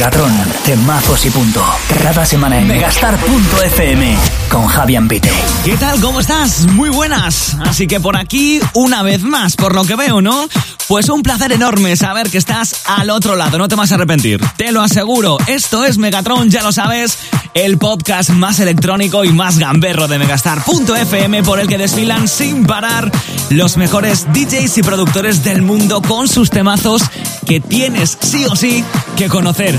Megatron, temazos y punto. Cada semana en megastar.fm con Javier Pite. ¿Qué tal? ¿Cómo estás? Muy buenas. Así que por aquí, una vez más, por lo que veo, ¿no? Pues un placer enorme saber que estás al otro lado, no te vas a arrepentir. Te lo aseguro, esto es Megatron, ya lo sabes, el podcast más electrónico y más gamberro de Megastar.fm por el que desfilan sin parar los mejores DJs y productores del mundo con sus temazos que tienes sí o sí que conocer.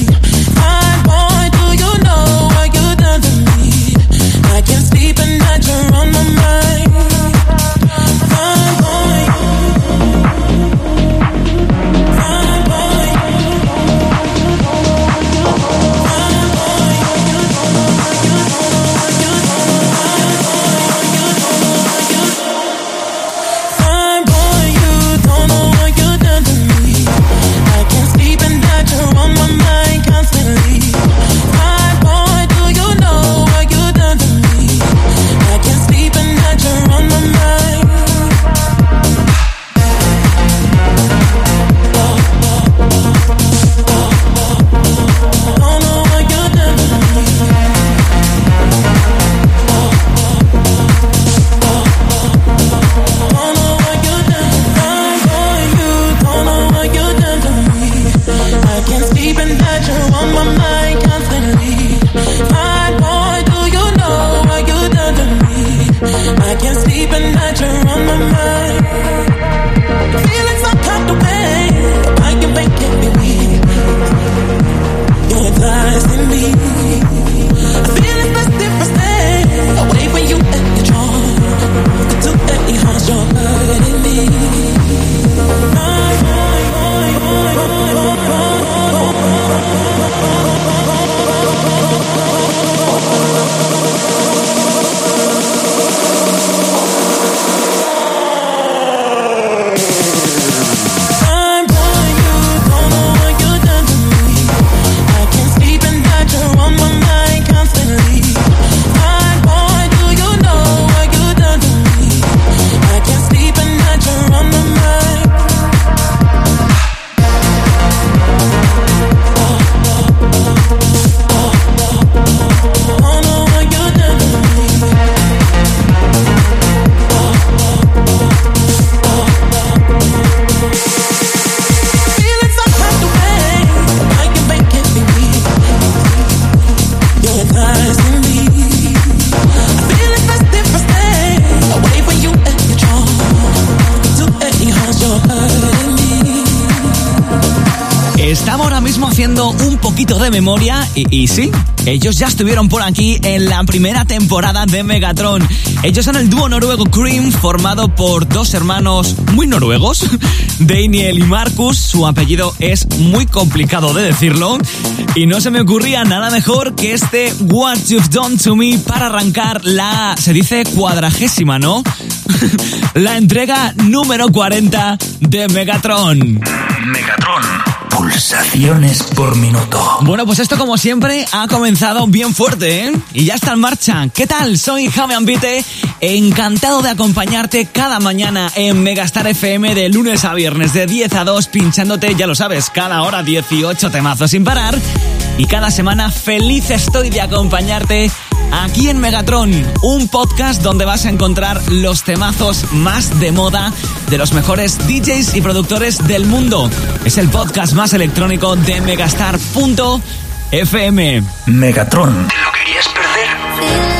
de memoria y, sí, ellos ya estuvieron por aquí en la primera temporada de Megatron. Ellos son el dúo noruego Cream, formado por dos hermanos muy noruegos, Daniel y Marcus. Su apellido es muy complicado de decirlo. Y no se me ocurría nada mejor que este What You've Done to Me para arrancar la, se dice cuadragésima, ¿no? la entrega número 40 de Megatron. Megatron pulsaciones por minuto. Bueno, pues esto como siempre ha comenzado bien fuerte, ¿eh? Y ya está en marcha. ¿Qué tal? Soy Javi Ambite, encantado de acompañarte cada mañana en Megastar FM de lunes a viernes de 10 a 2 pinchándote, ya lo sabes, cada hora 18 temazos sin parar. Y cada semana feliz estoy de acompañarte aquí en Megatron, un podcast donde vas a encontrar los temazos más de moda de los mejores DJs y productores del mundo. Es el podcast más electrónico de megastar.fm. Megatron. ¿Te lo querías perder?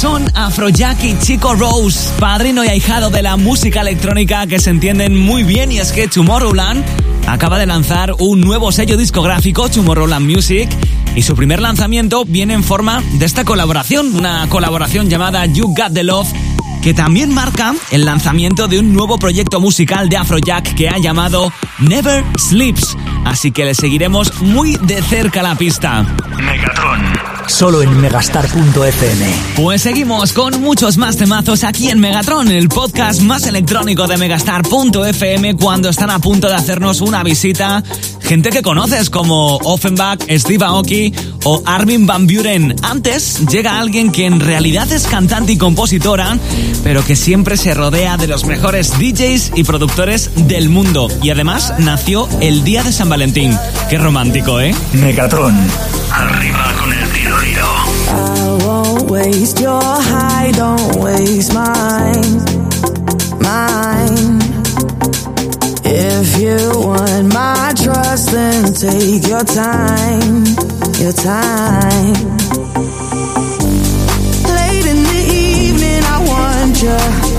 Son Afrojack y Chico Rose, padrino y ahijado de la música electrónica que se entienden muy bien y es que Tomorrowland acaba de lanzar un nuevo sello discográfico, Tomorrowland Music, y su primer lanzamiento viene en forma de esta colaboración, una colaboración llamada You Got the Love, que también marca el lanzamiento de un nuevo proyecto musical de Afrojack que ha llamado Never Sleeps. Así que le seguiremos muy de cerca la pista. Megatron solo en megastar.fm. Pues seguimos con muchos más temazos aquí en Megatron, el podcast más electrónico de megastar.fm cuando están a punto de hacernos una visita gente que conoces como Offenbach, Steve Aoki o Armin Van Buren. Antes llega alguien que en realidad es cantante y compositora, pero que siempre se rodea de los mejores DJs y productores del mundo. Y además nació el día de San Valentín. Qué romántico, ¿eh? Megatron. Arriba con el tiro I won't waste your high, don't waste mine. Mine. If you want my trust, then take your time. Your time. Late in the evening, I want you.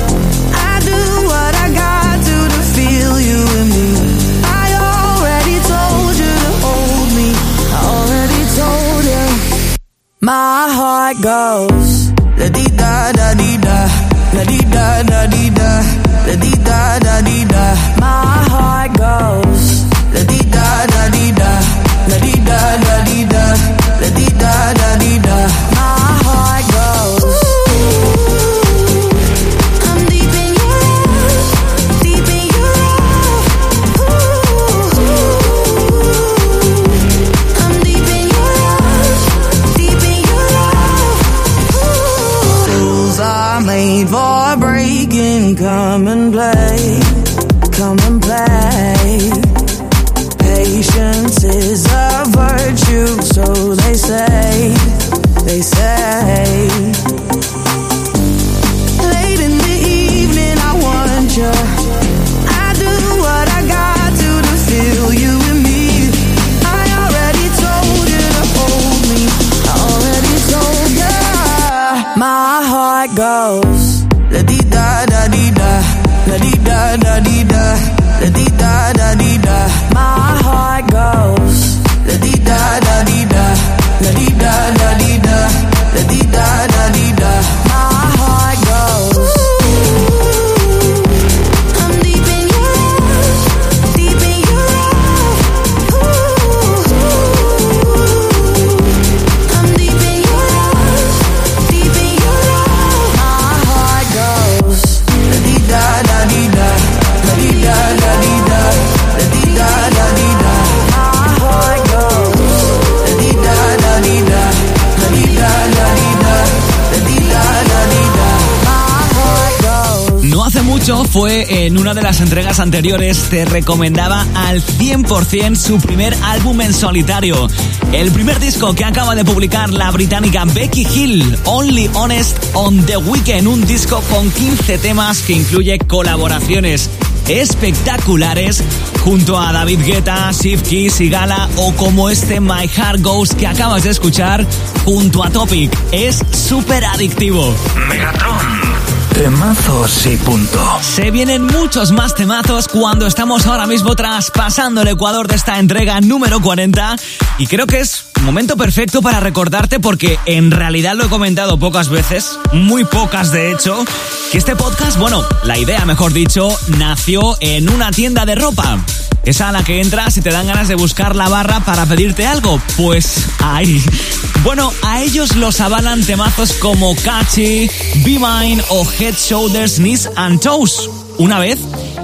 My heart goes. La di da da di da, la di da da di da, la di da da di da. My heart goes Come and play, come and play. Patience is a virtue, so they say, they say. Fue en una de las entregas anteriores, te recomendaba al 100% su primer álbum en solitario. El primer disco que acaba de publicar la británica Becky Hill, Only Honest on the Weekend, un disco con 15 temas que incluye colaboraciones espectaculares junto a David Guetta, Sif Kiss y Gala o como este My Heart Goes que acabas de escuchar junto a Topic. Es súper adictivo. Megatron. Temazos y punto. Se vienen muchos más temazos cuando estamos ahora mismo traspasando el Ecuador de esta entrega número 40 y creo que es momento perfecto para recordarte porque en realidad lo he comentado pocas veces, muy pocas de hecho, que este podcast, bueno, la idea mejor dicho, nació en una tienda de ropa. Esa a la que entras y te dan ganas de buscar la barra para pedirte algo. Pues ahí. Bueno, a ellos los avalan temazos como Catchy, Be Mine o Head, Shoulders, Knees and Toes. Una vez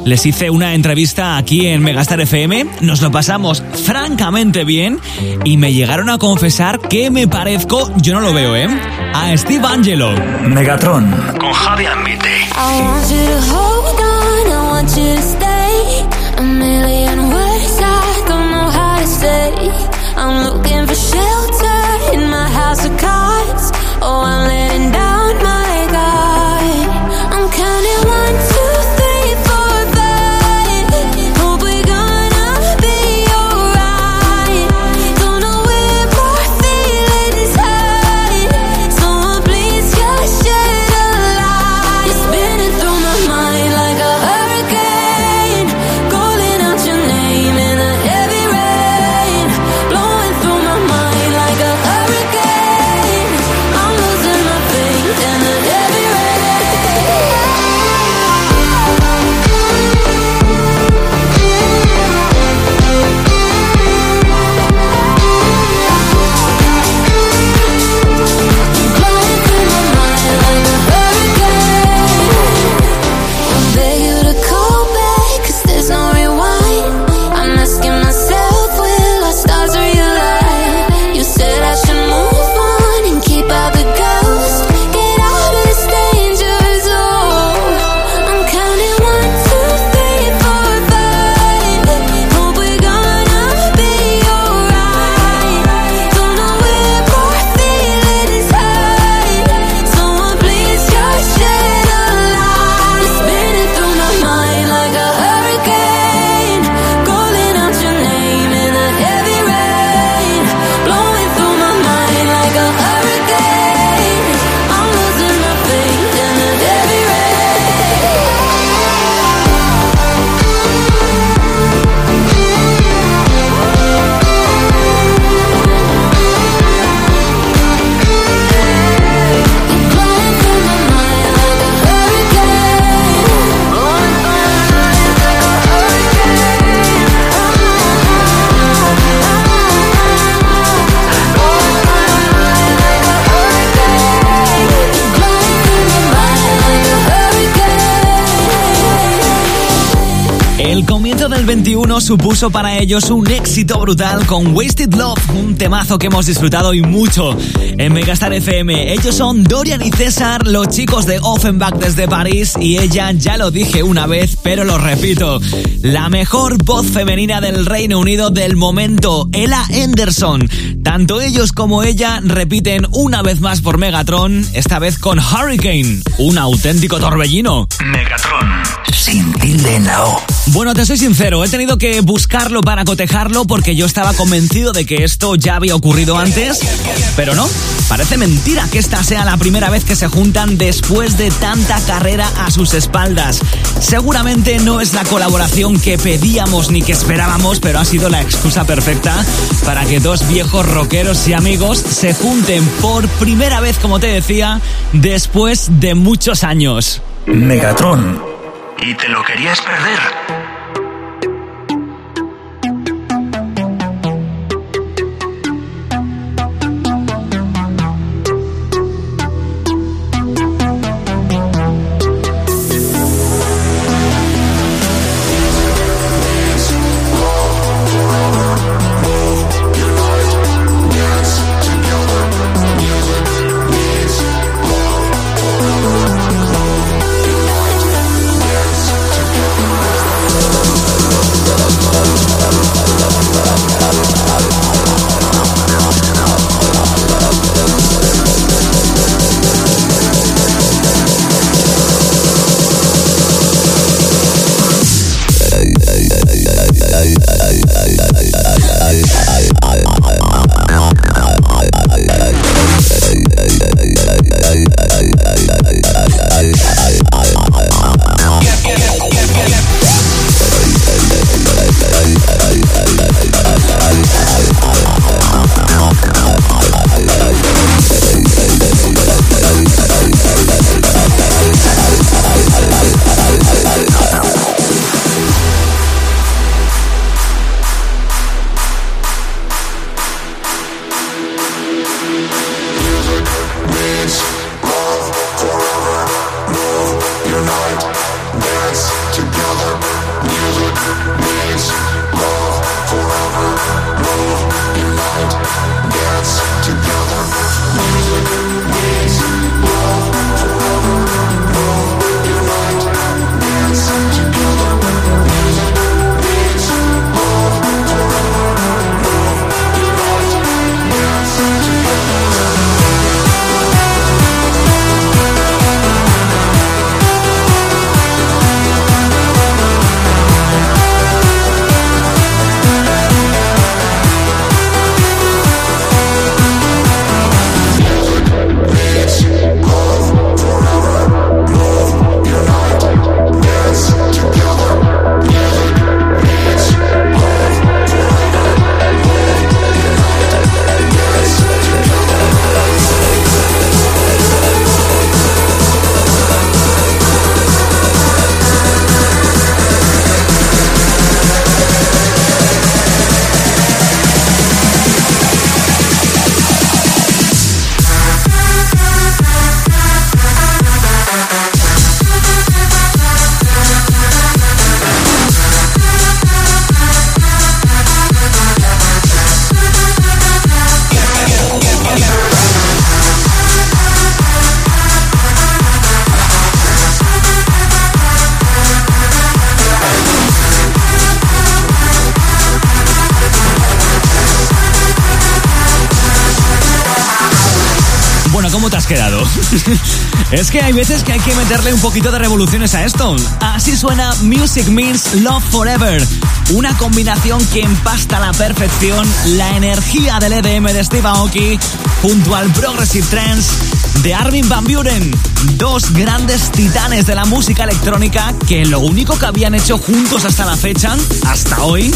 les hice una entrevista aquí en Megastar FM, nos lo pasamos francamente bien y me llegaron a confesar que me parezco, yo no lo veo, ¿eh? A Steve Angelo. Megatron con Javi Ambite. million words. I don't know how to say I'm looking supuso para ellos un éxito brutal con Wasted Love, un temazo que hemos disfrutado y mucho en Megastar FM. Ellos son Dorian y César, los chicos de Offenbach desde París y ella, ya lo dije una vez, pero lo repito, la mejor voz femenina del Reino Unido del momento, Ella Henderson. Tanto ellos como ella repiten una vez más por Megatron, esta vez con Hurricane, un auténtico torbellino. Megatron, sin tilde en la O. Bueno, te soy sincero, he tenido que buscarlo para cotejarlo porque yo estaba convencido de que esto ya había ocurrido antes, pero no, parece mentira que esta sea la primera vez que se juntan después de tanta carrera a sus espaldas. Seguramente no es la colaboración que pedíamos ni que esperábamos, pero ha sido la excusa perfecta para que dos viejos rockeros y amigos se junten por primera vez, como te decía, después de muchos años. Megatron. ¿Y te lo querías perder? Es que hay veces que hay que meterle un poquito de revoluciones a esto. Así suena Music Means Love Forever. Una combinación que empasta a la perfección la energía del EDM de Steve Aoki junto al Progressive Trance de Armin Van Buren. Dos grandes titanes de la música electrónica que lo único que habían hecho juntos hasta la fecha, hasta hoy,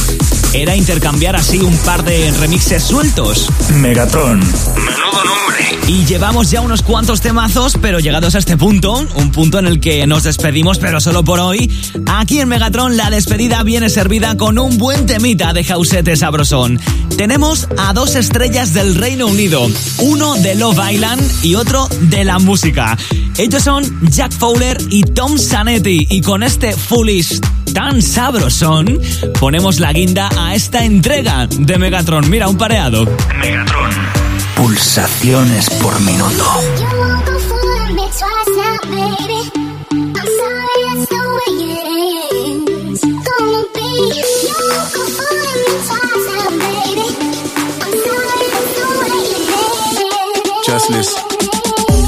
era intercambiar así un par de remixes sueltos. Megatron. Menudo nombre. Y llevamos ya unos cuantos temazos, pero llegados a este punto, un punto en el que nos despedimos, pero solo por hoy, aquí en Megatron la despedida viene servida con un buen temita de Jausete Sabrosón. Tenemos a dos estrellas del Reino Unido, uno de Love Island y otro de la música. Ellos son Jack Fowler y Tom Sanetti, y con este Foolish tan sabrosón, ponemos la guinda a esta entrega de Megatron. Mira, un pareado. Megatron. Pulsaciones por minuto. Just.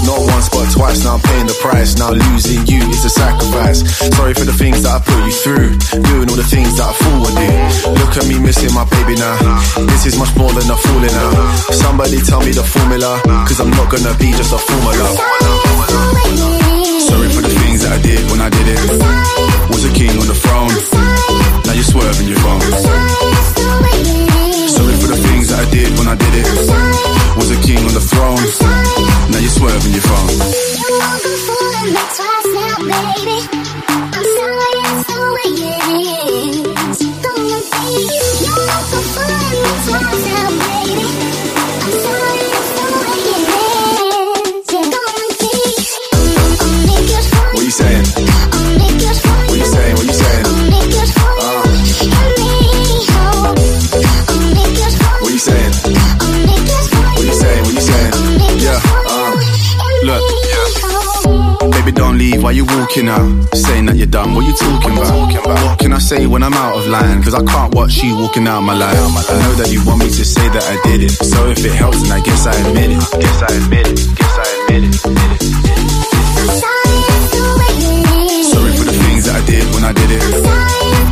Not once but twice, now I'm paying the price. Now losing you is a sacrifice. Sorry for the things that I put you through. Doing all the things that I fool would do. Look at me missing my baby now. This is much more than a fooling now. Somebody tell me the formula. Cause I'm not gonna be just a formula. Sorry for the things that I did when I did it. Was a king on the throne. Now you're swerving your phone. Sorry for the things that I did when I did it. Was a king on the throne swerve your phone. You want the fool that makes us now, baby. Walking out. Saying that you're done, what you talking about? What can I say when I'm out of line? Cause I can't watch you walking out my life. I know that you want me to say that I did it. So if it helps, then I guess I admit it. Guess I admit it. Guess I admit it. Admit it. Sorry for the things that I did when I did it.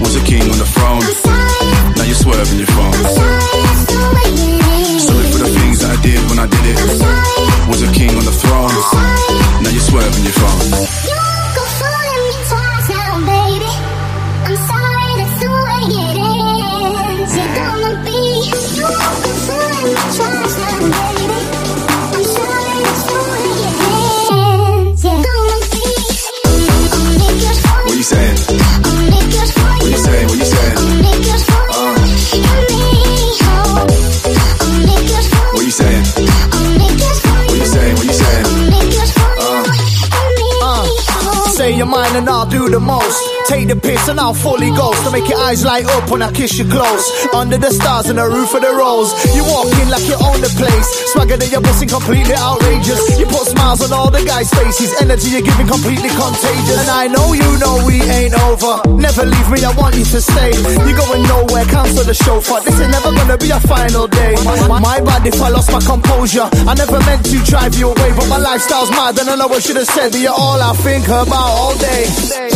Was a king on the throne. Now you're swerving your phone. Sorry for the things that I did when I did it. Was a king on the throne. Now you're swerving your phone. And I'll do the most. Take the piss and I'll fully ghost to make your eyes light up when I kiss you close. Under the stars and the roof of the rose. You walk in like you own the place. Swagger that you're busting completely outrageous. You put smiles on all the guys' faces. Energy you're giving completely contagious. And I know you know we ain't over. Never leave me, I want you to stay. You're going nowhere, cancel the show for this is never gonna be a final day. My, bad if I lost my composure. I never meant to drive you away, but my lifestyle's mad and I know I should have said that you're all I think about all day.